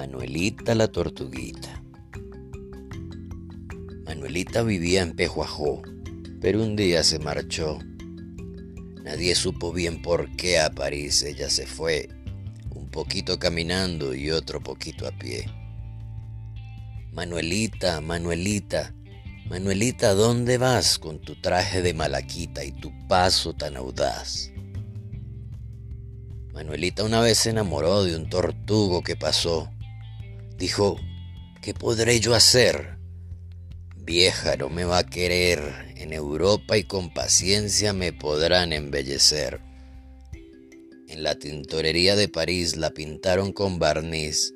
Manuelita la tortuguita. Manuelita vivía en Pejuajó, pero un día se marchó. Nadie supo bien por qué a París ella se fue, un poquito caminando y otro poquito a pie. Manuelita, Manuelita, Manuelita, ¿dónde vas con tu traje de malaquita y tu paso tan audaz? Manuelita una vez se enamoró de un tortugo que pasó. Dijo, ¿qué podré yo hacer? Vieja no me va a querer, en Europa y con paciencia me podrán embellecer. En la tintorería de París la pintaron con barniz,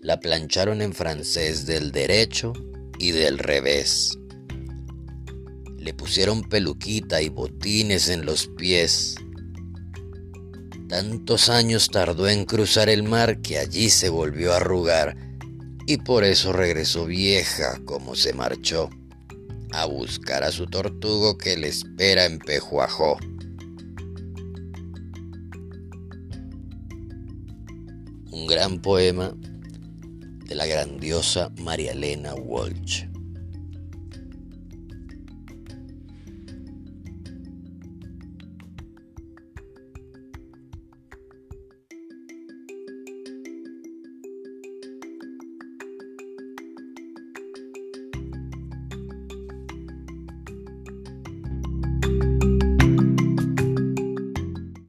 la plancharon en francés del derecho y del revés. Le pusieron peluquita y botines en los pies. Tantos años tardó en cruzar el mar que allí se volvió a arrugar y por eso regresó vieja como se marchó a buscar a su tortugo que le espera en Pejuajó. Un gran poema de la grandiosa María Elena Walsh.